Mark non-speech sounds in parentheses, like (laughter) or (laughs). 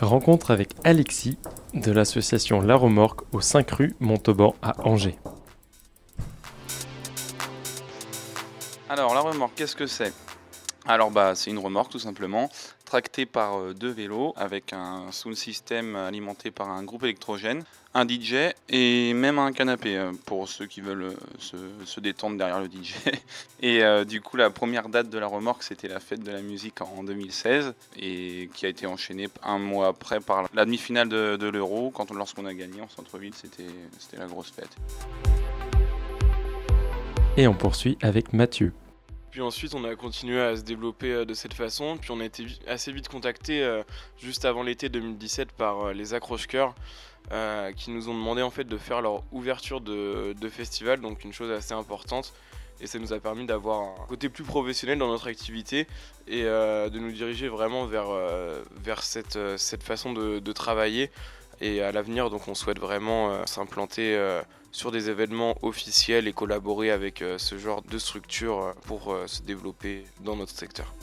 Rencontre avec Alexis de l'association La Remorque au 5 rue Montauban à Angers. Alors la remorque, qu'est-ce que c'est? Alors bah c'est une remorque tout simplement, tractée par euh, deux vélos avec un sound system alimenté par un groupe électrogène, un DJ et même un canapé euh, pour ceux qui veulent euh, se, détendre derrière le DJ. (laughs) Et du coup la première date de la remorque c'était la fête de la musique en 2016 et qui a été enchaînée un mois après par la demi-finale de, l'Euro quand on- lorsqu'on a gagné en centre-ville c'était la grosse fête. Et on poursuit avec Mathieu. Puis ensuite, on a continué à se développer euh, de cette façon. Puis on a été assez vite contacté euh, juste avant l'été 2017 par euh, les accroche-cœurs euh, qui nous ont demandé en fait de faire leur ouverture de, festival, donc une chose assez importante. Et ça nous a permis d'avoir un côté plus professionnel dans notre activité et de nous diriger vraiment vers, vers cette, cette façon de travailler. Et à l'avenir, donc on souhaite vraiment euh, s'implanter euh, sur des événements officiels et collaborer avec euh, ce genre de structure pour se développer dans notre secteur.